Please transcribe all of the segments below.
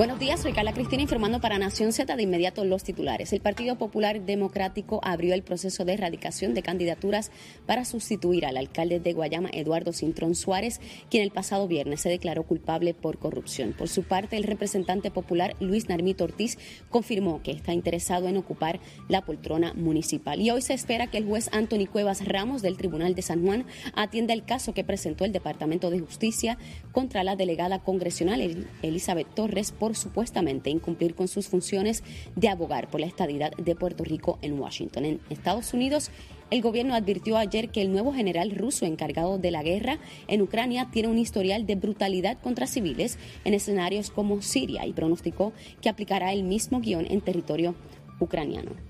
Buenos días, soy Carla Cristina informando para Nación Z de inmediato los titulares. El Partido Popular Democrático abrió el proceso de erradicación de candidaturas para sustituir al alcalde de Guayama, Eduardo Cintrón Suárez, quien el pasado viernes se declaró culpable por corrupción. Por su parte, el representante popular Luis Narmito Ortiz confirmó que está interesado en ocupar la poltrona municipal. Y hoy se espera que el juez Anthony Cuevas Ramos del Tribunal de San Juan atienda el caso que presentó el Departamento de Justicia contra la delegada congresional Elizabeth Torres por supuestamente incumplir con sus funciones de abogar por la estadidad de Puerto Rico en Washington. En Estados Unidos, el gobierno advirtió ayer que el nuevo general ruso encargado de la guerra en Ucrania tiene un historial de brutalidad contra civiles en escenarios como Siria y pronosticó que aplicará el mismo guion en territorio ucraniano.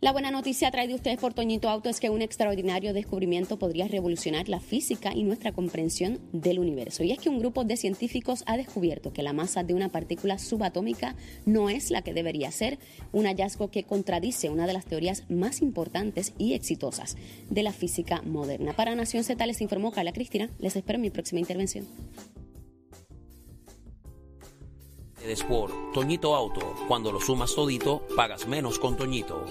La buena noticia traída ustedes por Toñito Auto es que un extraordinario descubrimiento podría revolucionar la física y nuestra comprensión del universo. Y es que un grupo de científicos ha descubierto que la masa de una partícula subatómica no es la que debería ser, un hallazgo que contradice una de las teorías más importantes y exitosas de la física moderna. Para Nación Z les informó Carla Cristina. Les espero en mi próxima intervención. por Toñito Auto. Cuando lo sumas todito, pagas menos con Toñito.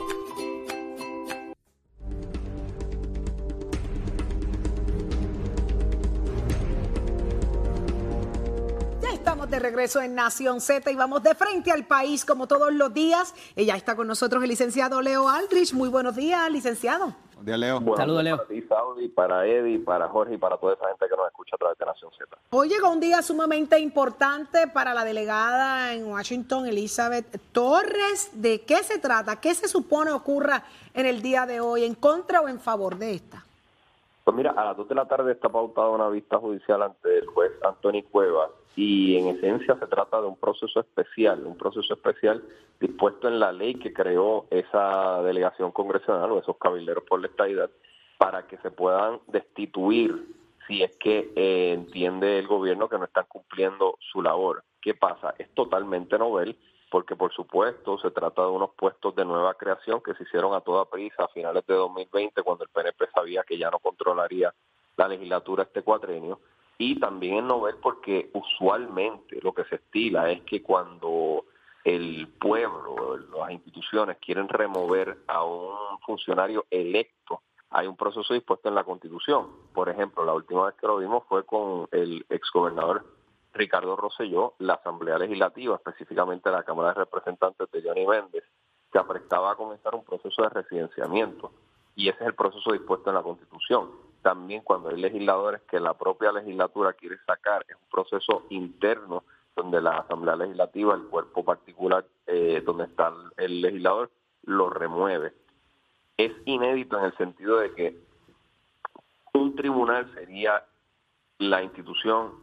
De regreso en Nación Z y vamos de frente al país como todos los días. Ella está con nosotros el licenciado Leo Aldrich. Muy buenos días, licenciado. Buenos días, Leo. Saludos, Leo. Para ti, Saudi, para Eddie, para Jorge y para toda esa gente que nos escucha a través de Nación Z. Hoy llega un día sumamente importante para la delegada en Washington, Elizabeth Torres. ¿De qué se trata? ¿Qué se supone ocurra en el día de hoy? ¿En contra o en favor de esta? Pues mira, a las 2 de la tarde está pautada una vista judicial ante el juez Anthony Cuevas y en esencia se trata de un proceso especial, un proceso especial dispuesto en la ley que creó esa delegación congresional o esos cabilderos por la estadidad para que se puedan destituir si es que eh, entiende el gobierno que no están cumpliendo su labor. ¿Qué pasa? Es totalmente novel porque por supuesto se trata de unos puestos de nueva creación que se hicieron a toda prisa a finales de 2020 cuando el PNP sabía que ya no controlaría la legislatura este cuatrenio y también es novel porque usualmente lo que se estila es que cuando el pueblo, las instituciones quieren remover a un funcionario electo, hay un proceso dispuesto en la Constitución. Por ejemplo, la última vez que lo vimos fue con el exgobernador Ricardo Rosselló, la Asamblea Legislativa, específicamente la Cámara de Representantes de Johnny Méndez, se aprestaba a comenzar un proceso de residenciamiento y ese es el proceso dispuesto en la Constitución. También cuando hay legisladores que la propia legislatura quiere sacar, es un proceso interno donde la Asamblea Legislativa, el cuerpo particular eh, donde está el legislador, lo remueve. Es inédito en el sentido de que un tribunal sería la institución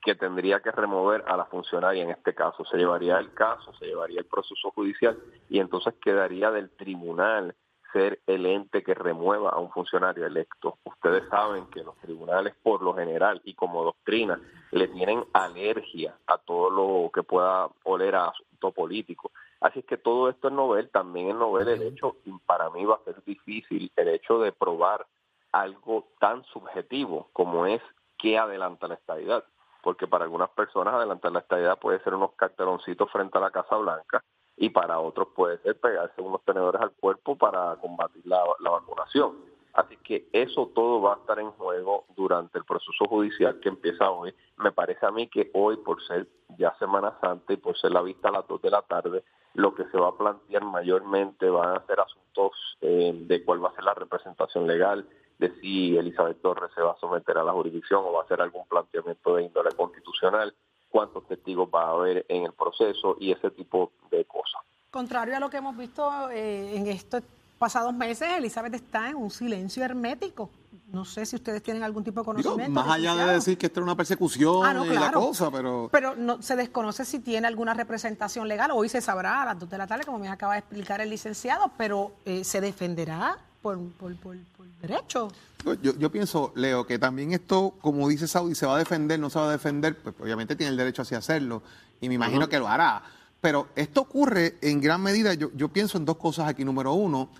que tendría que remover a la funcionaria en este caso. Se llevaría el caso, se llevaría el proceso judicial y entonces quedaría del tribunal ser el ente que remueva a un funcionario electo. Ustedes saben que los tribunales por lo general y como doctrina le tienen alergia a todo lo que pueda oler a asunto político. Así es que todo esto es novel, también es novel el hecho, y para mí va a ser difícil el hecho de probar algo tan subjetivo como es que adelanta la estabilidad porque para algunas personas adelantar la estadía puede ser unos carteloncitos frente a la Casa Blanca y para otros puede ser pegarse unos tenedores al cuerpo para combatir la, vacunación. Así que eso todo va a estar en juego durante el proceso judicial que empieza hoy. Me parece a mí que hoy, por ser ya Semana Santa y por ser la vista a las 2 de la tarde, lo que se va a plantear mayormente van a ser asuntos eh, de cuál va a ser la representación legal, de si Elizabeth Torres se va a someter a la jurisdicción o va a hacer algún planteamiento de índole constitucional, cuántos testigos va a haber en el proceso y ese tipo de cosas. Contrario a lo que hemos visto eh, en estos pasados meses, Elizabeth está en un silencio hermético. No sé si ustedes tienen algún tipo de conocimiento. más allá de decir que esto es una persecución ah, y la cosa, pero... Pero no, se desconoce si tiene alguna representación legal. Hoy se sabrá a las dos de la tarde, como me acaba de explicar el licenciado, pero eh, ¿se defenderá por, por, por, derecho. Yo, yo, pienso, Leo, que también esto, como dice Saudi, se va a defender, no se va a defender, pues obviamente tiene el derecho a hacerlo y me imagino que lo hará. Pero esto ocurre en gran medida, yo, yo pienso en dos cosas aquí. Número uno,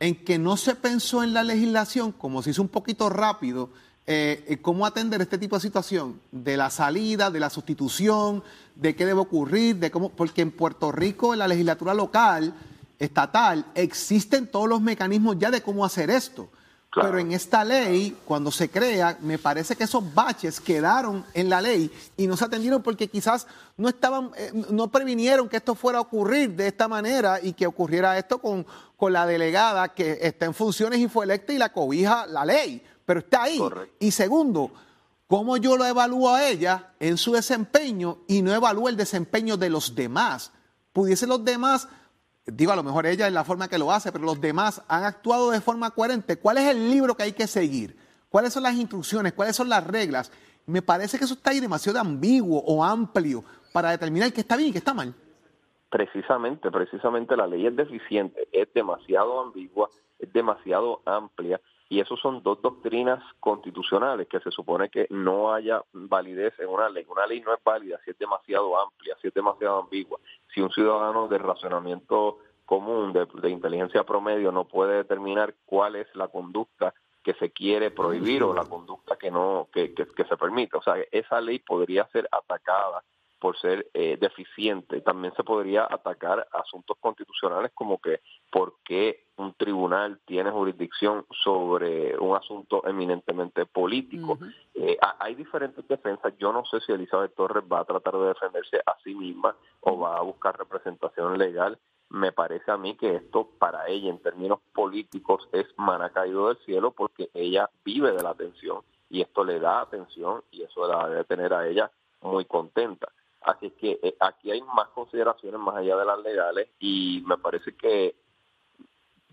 en que no se pensó en la legislación, como se hizo un poquito rápido, eh, eh, cómo atender este tipo de situación, de la salida, de la sustitución, de qué debe ocurrir, de cómo, porque en Puerto Rico, en la legislatura local, estatal, existen todos los mecanismos ya de cómo hacer esto. Pero en esta ley, cuando se crea, me parece que esos baches quedaron en la ley y no se atendieron porque quizás no estaban, eh, no previnieron que esto fuera a ocurrir de esta manera y que ocurriera esto con, con la delegada que está en funciones y fue electa y la cobija la ley, pero está ahí. Y segundo, ¿cómo yo lo evalúo a ella en su desempeño y no evalúo el desempeño de los demás? Pudiesen los demás digo, a lo mejor ella es la forma que lo hace, pero los demás han actuado de forma coherente. ¿Cuál es el libro que hay que seguir? ¿Cuáles son las instrucciones? ¿Cuáles son las reglas? Me parece que eso está ahí demasiado ambiguo o amplio para determinar qué está bien y qué está mal. Precisamente, precisamente la ley es deficiente, es demasiado ambigua, es demasiado amplia y eso son dos doctrinas constitucionales que se supone que no haya validez en una ley. Una ley no es válida si es demasiado amplia, si es demasiado ambigua. Si un ciudadano de racionamiento común, de, inteligencia promedio, no puede determinar cuál es la conducta que se quiere prohibir o la conducta que no que, que, que se permite. O sea, esa ley podría ser atacada por ser eh, deficiente. También se podría atacar asuntos constitucionales como que por qué un tribunal tiene jurisdicción sobre un asunto eminentemente político. Eh, hay diferentes defensas. Yo no sé si Elizabeth Torres va a tratar de defenderse a sí misma o va a buscar representación legal. Me parece a mí que esto para ella en términos políticos es mana caído del cielo porque ella vive de la atención y esto le da atención y eso la debe tener a ella muy contenta. Así que eh, aquí hay más consideraciones más allá de las legales y me parece que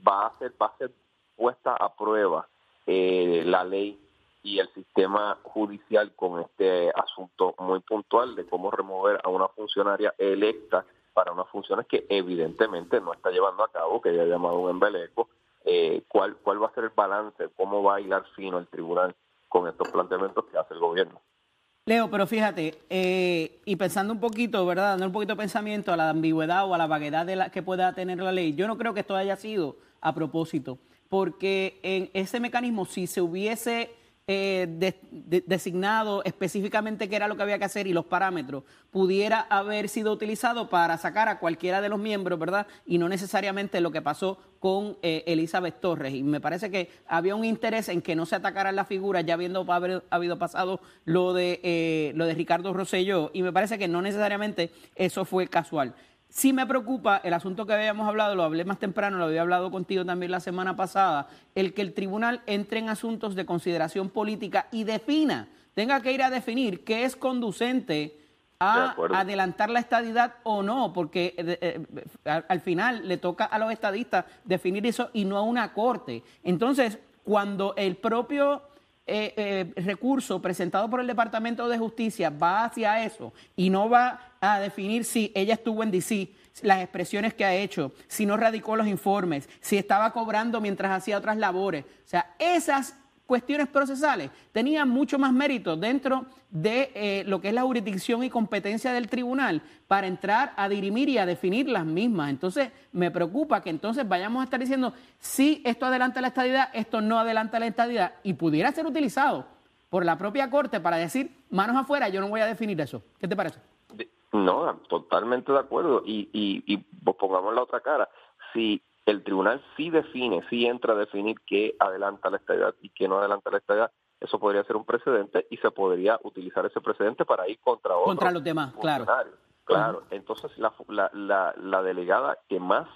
va a ser, va a ser puesta a prueba eh, la ley y el sistema judicial con este asunto muy puntual de cómo remover a una funcionaria electa para unas funciones que evidentemente no está llevando a cabo, que ya ha llamado un embeleco, eh, cuál, cuál va a ser el balance, cómo va a hilar fino el tribunal con estos planteamientos que hace el gobierno. Leo, pero fíjate, eh, y pensando un poquito, ¿verdad? Dando un poquito de pensamiento a la ambigüedad o a la vaguedad de la, que pueda tener la ley, yo no creo que esto haya sido a propósito, porque en ese mecanismo, si se hubiese eh, designado específicamente qué era lo que había que hacer y los parámetros, pudiera haber sido utilizado para sacar a cualquiera de los miembros, ¿verdad? Y no necesariamente lo que pasó con eh, Elizabeth Torres. Y me parece que había un interés en que no se atacaran las figuras, ya habiendo habido pasado lo de, eh, lo de Ricardo Rosselló, y me parece que no necesariamente eso fue casual. Sí me preocupa el asunto que habíamos hablado, lo hablé más temprano, lo había hablado contigo también la semana pasada, el que el tribunal entre en asuntos de consideración política y defina, tenga que ir a definir qué es conducente a adelantar la estadidad o no, porque eh, eh, al final le toca a los estadistas definir eso y no a una corte. Entonces, cuando el propio eh, recurso presentado por el Departamento de Justicia va hacia eso y no va a definir si ella estuvo en DC, las expresiones que ha hecho, si no radicó los informes, si estaba cobrando mientras hacía otras labores. O sea, esas cuestiones procesales tenían mucho más mérito dentro de eh, lo que es la jurisdicción y competencia del tribunal para entrar a dirimir y a definir las mismas. Entonces, me preocupa que entonces vayamos a estar diciendo, si esto adelanta la estadidad, esto no adelanta la estadidad, y pudiera ser utilizado por la propia Corte para decir, manos afuera, yo no voy a definir eso. ¿Qué te parece? No, totalmente de acuerdo. Y, y, y pongamos la otra cara. Si el tribunal sí define, sí entra a definir qué adelanta la estadidad y qué no adelanta la estadidad, eso podría ser un precedente y se podría utilizar ese precedente para ir contra otros Contra los demás, claro. Claro, entonces la, la, la, delegada que más,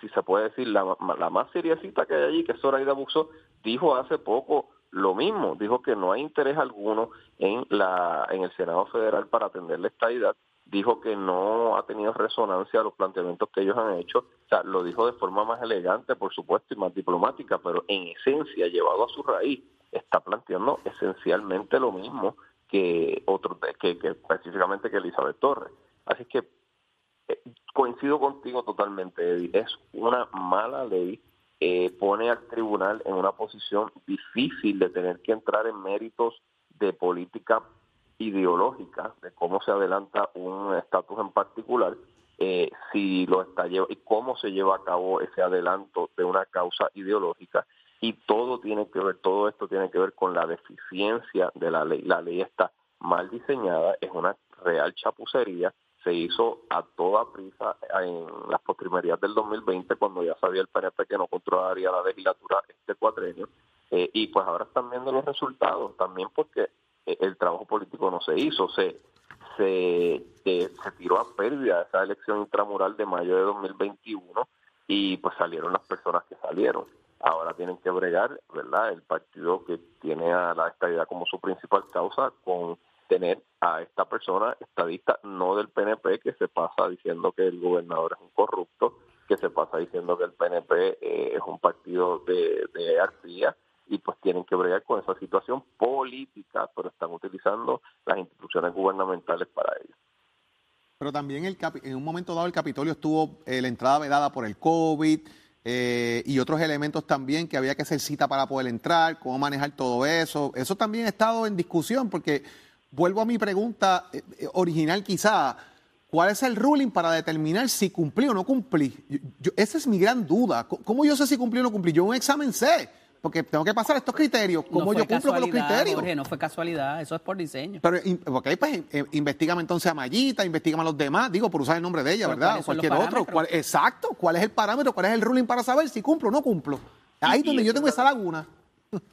si se puede decir, la, la más seriecita que hay allí, que es Zoraida Buxo, dijo hace poco lo mismo, dijo que no hay interés alguno en, la, en el Senado Federal para atender la estadidad dijo que no ha tenido resonancia a los planteamientos que ellos han hecho. O sea, lo dijo de forma más elegante, por supuesto, y más diplomática, pero en esencia, llevado a su raíz, está planteando esencialmente lo mismo que otro que, específicamente que Elizabeth Torres. Así que eh, coincido contigo totalmente, Eddie. Es una mala ley. Eh, pone al tribunal en una posición difícil de tener que entrar en méritos de política ideológica de cómo se adelanta un estatus en particular eh, si lo está y cómo se lleva a cabo ese adelanto de una causa ideológica. Y todo tiene que ver, todo esto tiene que ver con la deficiencia de la ley. La ley está mal diseñada, es una real chapucería, se hizo a toda prisa en las postrimerías del 2020 cuando ya sabía el PNP que no controlaría la legislatura este cuatrenio. Eh, y pues ahora están viendo los resultados también porque el trabajo político no se hizo, se se, eh, se tiró a pérdida esa elección intramural de mayo de 2021 y pues salieron las personas que salieron ahora tienen que bregar, ¿verdad? El partido que tiene a la estadidad como su principal causa con tener a esta persona estadista, no del PNP, que se pasa diciendo que el gobernador es un corrupto, que se pasa diciendo que el PNP eh, es un partido de, de arcilla, y pues tienen que bregar con esa situación política, pero están utilizando las instituciones gubernamentales para ello. Pero también el en un momento dado el Capitolio estuvo eh, la entrada vedada por el COVID, eh, y otros elementos también que había que hacer cita para poder entrar, cómo manejar todo eso. Eso también ha estado en discusión porque vuelvo a mi pregunta eh, eh, original quizá, ¿cuál es el ruling para determinar si cumplí o no cumplí? esa es mi gran duda. ¿Cómo yo sé si cumplí o no cumplí? Yo un examen sé porque tengo que pasar estos criterios. ¿Cómo yo cumplo con los criterios? Jorge, no fue casualidad, eso es por diseño. Pero, ok, pues eh, investigame entonces a Mayita, investigame a los demás, digo, por usar el nombre de ella, ¿verdad? O cualquier otro. exacto, ¿cuál es el parámetro, cuál es el ruling para saber si cumplo o no cumplo? Ahí es donde yo tengo esa laguna.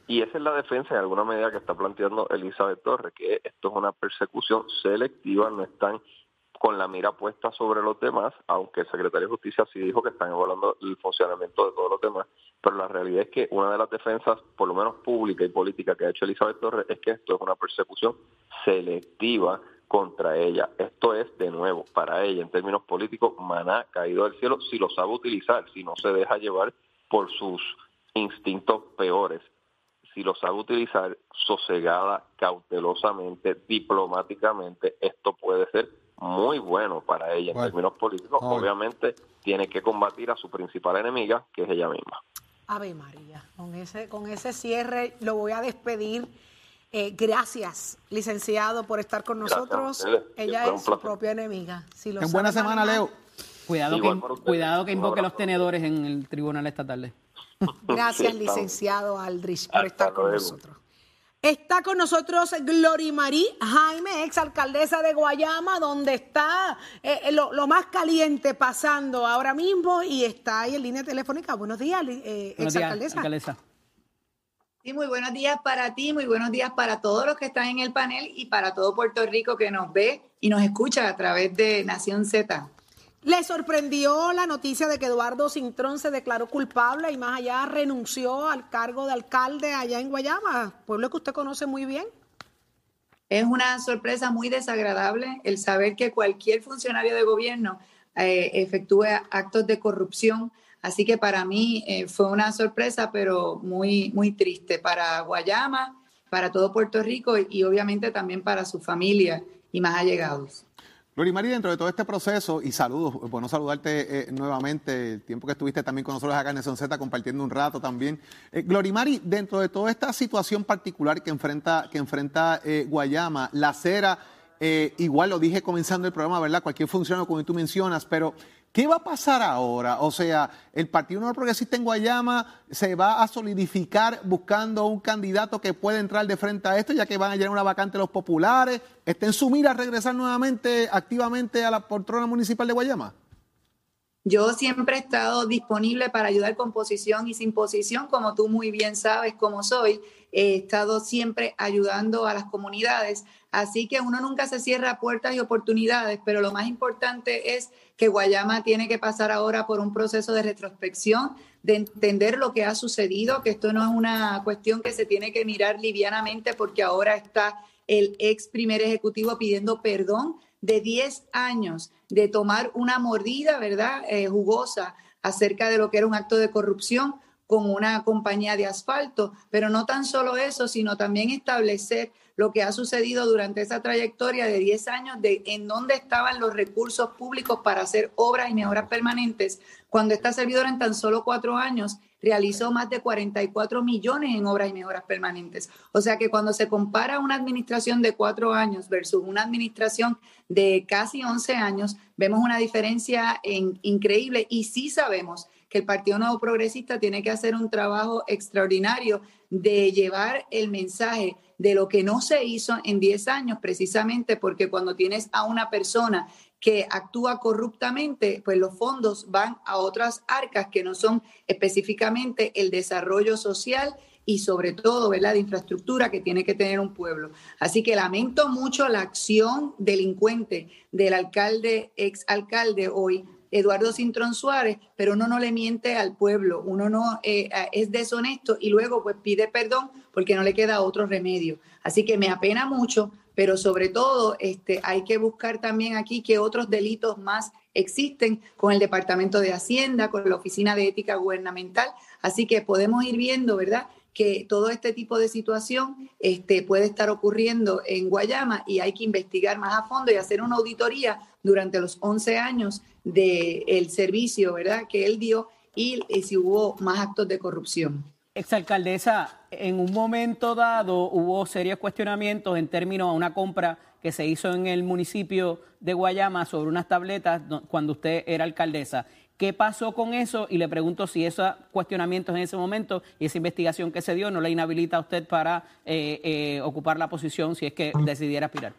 Y esa es la defensa en alguna medida que está planteando Elizabeth Torres, que esto es una persecución selectiva, no están con la mira puesta sobre los demás, aunque el secretario de Justicia sí dijo que están evaluando el funcionamiento de todos los demás, pero la realidad es que una de las defensas, por lo menos pública y política que ha hecho Elizabeth Torres, es que esto es una persecución selectiva contra ella. Esto es, de nuevo, para ella, en términos políticos, maná caído del cielo, si lo sabe utilizar, si no se deja llevar por sus instintos peores, si lo sabe utilizar sosegada, cautelosamente, diplomáticamente, esto puede ser muy bueno para ella en términos políticos. Obviamente tiene que combatir a su principal enemiga, que es ella misma. Ave María, con ese, con ese cierre lo voy a despedir. Eh, gracias, licenciado, por estar con nosotros. Ella es su propia enemiga. Si en buena semana, Leo. Cuidado que, cuidado que invoque los tenedores en el tribunal esta tarde. Gracias, licenciado Aldrich, por estar con nosotros. Está con nosotros Glorimari Jaime, exalcaldesa de Guayama, donde está eh, eh, lo, más caliente pasando ahora mismo y está ahí en línea telefónica. Buenos días, eh, exalcaldesa. Sí, muy buenos días para ti, muy buenos días para todos los que están en el panel y para todo Puerto Rico que nos ve y nos escucha a través de Nación Z. ¿Le sorprendió la noticia de que Eduardo Cintrón se declaró culpable y más allá renunció al cargo de alcalde allá en Guayama, pueblo que usted conoce muy bien? Es una sorpresa muy desagradable el saber que cualquier funcionario de gobierno eh, efectúe actos de corrupción. Así que para mí eh, fue una sorpresa, pero muy, muy triste para Guayama, para todo Puerto Rico y obviamente también para su familia y más allegados. Glorimari, dentro de todo este proceso, y saludos, bueno saludarte eh, nuevamente, el tiempo que estuviste también con nosotros acá en Son Z compartiendo un rato también. Eh, Glorimari, dentro de toda esta situación particular que enfrenta, que enfrenta eh, Guayama, la acera, eh, igual lo dije comenzando el programa, ¿verdad? Cualquier funcionario como tú mencionas, pero ¿Qué va a pasar ahora? O sea, el Partido Nuevo Progresista en Guayama se va a solidificar buscando un candidato que pueda entrar de frente a esto, ya que van a llenar una vacante los populares. ¿Está en su mira regresar nuevamente activamente a la poltrona municipal de Guayama? Yo siempre he estado disponible para ayudar con posición y sin posición, como tú muy bien sabes cómo soy. He estado siempre ayudando a las comunidades. Así que uno nunca se cierra puertas y oportunidades, pero lo más importante es que Guayama tiene que pasar ahora por un proceso de retrospección, de entender lo que ha sucedido, que esto no es una cuestión que se tiene que mirar livianamente porque ahora está el ex primer ejecutivo pidiendo perdón de 10 años de tomar una mordida, ¿verdad?, eh, jugosa acerca de lo que era un acto de corrupción con una compañía de asfalto, pero no tan solo eso, sino también establecer lo que ha sucedido durante esa trayectoria de 10 años de en dónde estaban los recursos públicos para hacer obras y mejoras permanentes, cuando esta servidora en tan solo cuatro años realizó más de 44 millones en obras y mejoras permanentes. O sea que cuando se compara una administración de cuatro años versus una administración de casi 11 años, vemos una diferencia increíble y sí sabemos que el Partido Nuevo Progresista tiene que hacer un trabajo extraordinario de llevar el mensaje de lo que no se hizo en 10 años, precisamente porque cuando tienes a una persona que actúa corruptamente, pues los fondos van a otras arcas que no son específicamente el desarrollo social y sobre todo, ¿verdad?, de infraestructura que tiene que tener un pueblo. Así que lamento mucho la acción delincuente del alcalde, ex alcalde hoy, Eduardo Cintrón Suárez, pero uno no le miente al pueblo, uno no eh, es deshonesto y luego pues pide perdón porque no le queda otro remedio. Así que me apena mucho, pero sobre todo este, hay que buscar también aquí que otros delitos más existen con el Departamento de Hacienda, con la Oficina de Ética Gubernamental. Así que podemos ir viendo, ¿verdad? que todo este tipo de situación este, puede estar ocurriendo en Guayama y hay que investigar más a fondo y hacer una auditoría durante los 11 años del servicio ¿verdad? que él dio y, si hubo más actos de corrupción. Exalcaldesa, en un momento dado hubo serios cuestionamientos en términos a una compra que se hizo en el municipio de Guayama sobre unas tabletas cuando usted era alcaldesa. ¿Qué pasó con eso? Y le pregunto si esos cuestionamientos en ese momento y esa investigación que se dio no le inhabilita a usted para eh, eh, ocupar la posición si es que decidiera aspirar.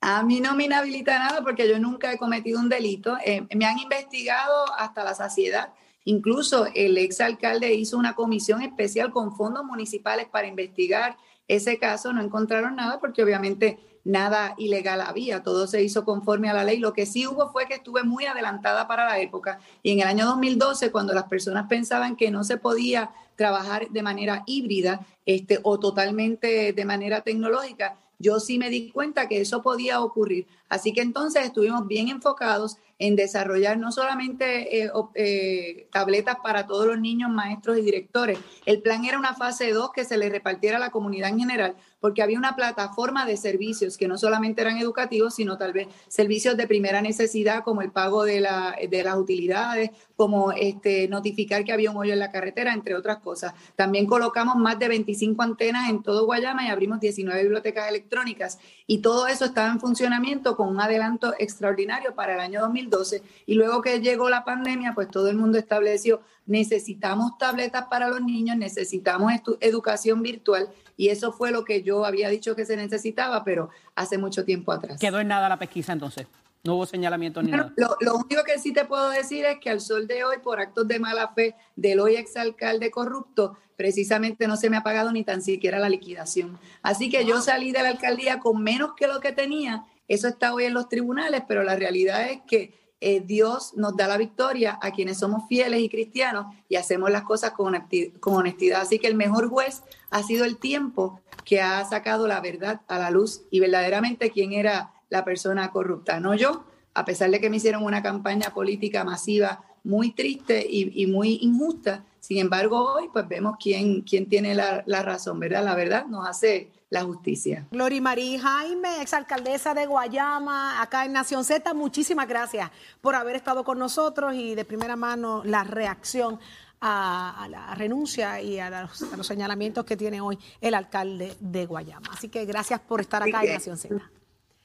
A mí no me inhabilita nada porque yo nunca he cometido un delito. Eh, me han investigado hasta la saciedad. Incluso el exalcalde hizo una comisión especial con fondos municipales para investigar ese caso. No encontraron nada porque obviamente nada ilegal había, todo se hizo conforme a la ley. Lo que sí hubo fue que estuve muy adelantada para la época y en el año 2012, cuando las personas pensaban que no se podía trabajar de manera híbrida este, o totalmente de manera tecnológica, yo sí me di cuenta que eso podía ocurrir. Así que entonces estuvimos bien enfocados en desarrollar no solamente eh, eh, tabletas para todos los niños, maestros y directores. El plan era una fase 2 que se le repartiera a la comunidad en general, porque había una plataforma de servicios que no solamente eran educativos, sino tal vez servicios de primera necesidad, como el pago de, la, de las utilidades, como este, notificar que había un hoyo en la carretera, entre otras cosas. También colocamos más de 25 antenas en todo Guayama y abrimos 19 bibliotecas electrónicas y todo eso estaba en funcionamiento con un adelanto extraordinario para el año 2012 y luego que llegó la pandemia, pues todo el mundo estableció necesitamos tabletas para los niños, necesitamos educación virtual y eso fue lo que yo había dicho que se necesitaba, pero hace mucho tiempo atrás. Quedó en nada la pesquisa entonces. No hubo señalamiento ni nada. Lo, lo, único que sí te puedo decir es que al sol de hoy, por actos de mala fe del hoy exalcalde corrupto, precisamente no se me ha pagado ni tan siquiera la liquidación. Así que yo salí de la alcaldía con menos que lo que tenía. Eso está hoy en los tribunales, pero la realidad es que eh, Dios nos da la victoria a quienes somos fieles y cristianos y hacemos las cosas con, con honestidad. Así que el mejor juez ha sido el tiempo que ha sacado la verdad a la luz y verdaderamente quién era la persona corrupta, no yo, a pesar de que me hicieron una campaña política masiva muy triste y, muy injusta. Sin embargo, hoy pues vemos quién, quién tiene la, la razón, ¿verdad? La verdad nos hace la justicia. Gloria María Jaime, exalcaldesa de Guayama, acá en Nación Z, muchísimas gracias por haber estado con nosotros y de primera mano la reacción a, la renuncia y a los, señalamientos que tiene hoy el alcalde de Guayama. Así que gracias por estar acá en Nación Z.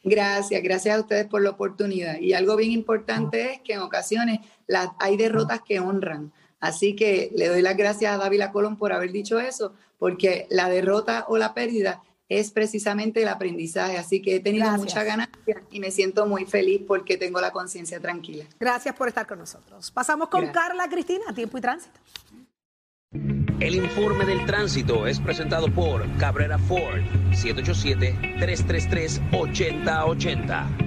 Gracias, gracias a ustedes por la oportunidad. Y algo bien importante es que en ocasiones hay derrotas que honran. Así que le doy las gracias a Dávila Colón por haber dicho eso, porque la derrota o la pérdida es precisamente el aprendizaje. Así que he tenido mucha ganancia y me siento muy feliz porque tengo la conciencia tranquila. Gracias por estar con nosotros. Pasamos con Carla Cristina, tiempo y tránsito. El informe del tránsito es presentado por Cabrera Ford, 787-333-8080.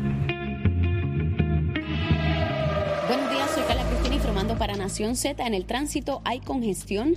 Para Nación Z. En el tránsito hay congestión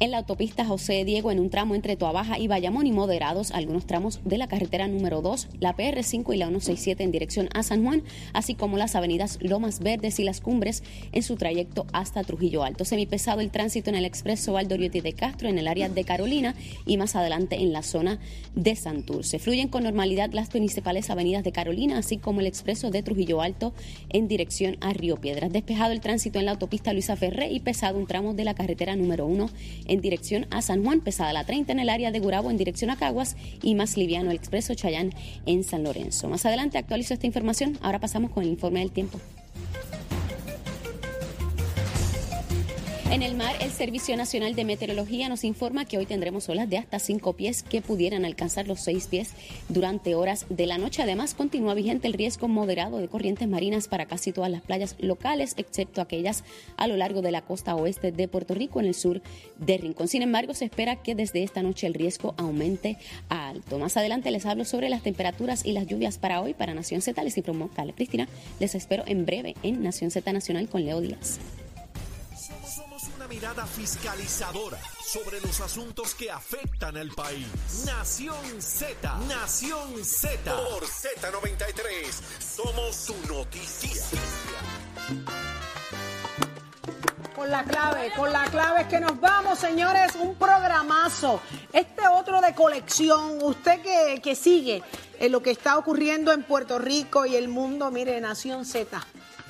En la autopista José Diego, en un tramo entre Toabaja y Bayamón y moderados algunos tramos de la carretera número 2, la PR5 y la 167 en dirección a San Juan, así como las avenidas Lomas Verdes y Las Cumbres en su trayecto hasta Trujillo Alto. Semipesado el tránsito en el expreso Valdoriotti de Castro en el área de Carolina y más adelante en la zona de Santurce. Fluyen con normalidad las principales avenidas de Carolina, así como el expreso de Trujillo Alto en dirección a Río Piedras. Despejado el tránsito en la autopista Luisa Ferré y pesado un tramo de la carretera número 1 en dirección a San Juan, pesada la 30 en el área de Gurabo en dirección a Caguas y más liviano el expreso Chayán en San Lorenzo. Más adelante actualizo esta información. Ahora pasamos con el informe del tiempo. En el mar, el Servicio Nacional de Meteorología nos informa que hoy tendremos olas de hasta 5 pies que pudieran alcanzar los 6 pies durante horas de la noche. Además, continúa vigente el riesgo moderado de corrientes marinas para casi todas las playas locales, excepto aquellas a lo largo de la costa oeste de Puerto Rico en el sur de Rincón. Sin embargo, se espera que desde esta noche el riesgo aumente a alto. Más adelante les hablo sobre las temperaturas y las lluvias para hoy para Nación Z. Les informó Cale Cristina. Les espero en breve en Nación Z Nacional con Leo Díaz mirada fiscalizadora sobre los asuntos que afectan al país. Nación Z, Nación Z. Por Z93, somos su noticia. Con la clave, con la clave es que nos vamos, señores, un programazo. Este otro de colección, usted que, que sigue en lo que está ocurriendo en Puerto Rico y el mundo, mire, Nación Z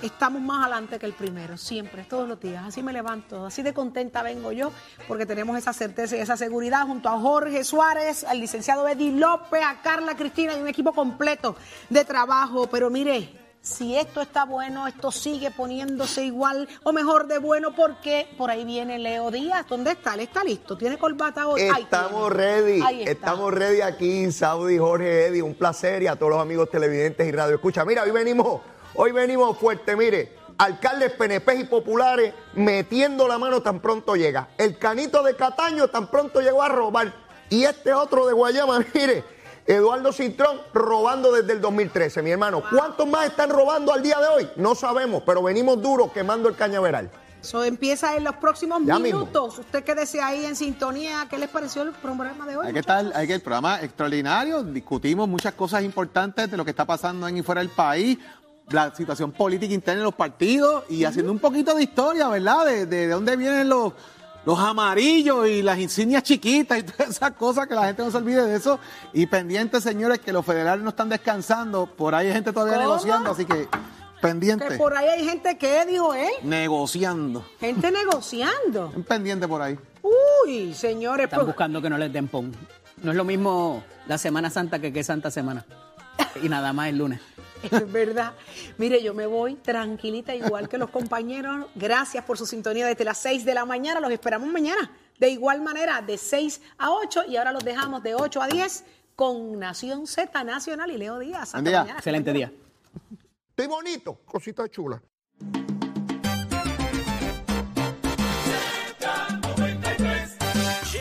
estamos más adelante que el primero, siempre, todos los días. Así me levanto, así de contenta vengo yo, porque tenemos esa certeza y esa seguridad junto a Jorge Suárez, al licenciado Eddie López, a Carla Cristina y un equipo completo de trabajo. Pero mire, si esto está bueno, esto sigue poniéndose igual o mejor de bueno, porque por ahí viene Leo Díaz. ¿Dónde está? Él está listo. ¿Tiene corbata hoy? Estamos ready. Estamos ready aquí, Saudi, Jorge, Eddie. Un placer y a todos los amigos televidentes y radio. Escucha, mira, hoy venimos Hoy venimos fuerte, mire, alcaldes PNP y populares metiendo la mano tan pronto llega. El canito de Cataño tan pronto llegó a robar. Y este otro de Guayama, mire, Eduardo Cintrón robando desde el 2013, mi hermano. ¿Cuántos más están robando al día de hoy? No sabemos, pero venimos duros quemando el cañaveral. Eso empieza en los próximos minutos. Usted quédese ahí en sintonía. ¿Qué les pareció el programa de hoy? Hay que estar, hay que el programa extraordinario. Discutimos muchas cosas importantes de lo que está pasando en y fuera del país la situación política interna en los partidos y haciendo un poquito de historia, ¿verdad? De, de, dónde vienen los, los amarillos y las insignias chiquitas y todas esas cosas, que la gente no se olvide de eso. Y pendientes, señores, que los federales no están descansando, por ahí hay gente todavía negociando, así que pendiente. Que por ahí hay gente que, dijo él. Negociando. Gente negociando. Un pendiente por ahí. Uy, señores. Están pues buscando que no les den pon. No es lo mismo la Semana Santa que que Santa Semana. Y nada más el lunes. Es verdad. Mire, yo me voy tranquilita, igual que los compañeros. Gracias por su sintonía desde las 6 de la mañana. Los esperamos mañana. De igual manera, de 6 a 8 y ahora los dejamos de 8 a 10 con Nación Z Nacional y Leo Díaz. Hasta Excelente día. Estoy bonito, cosita chula.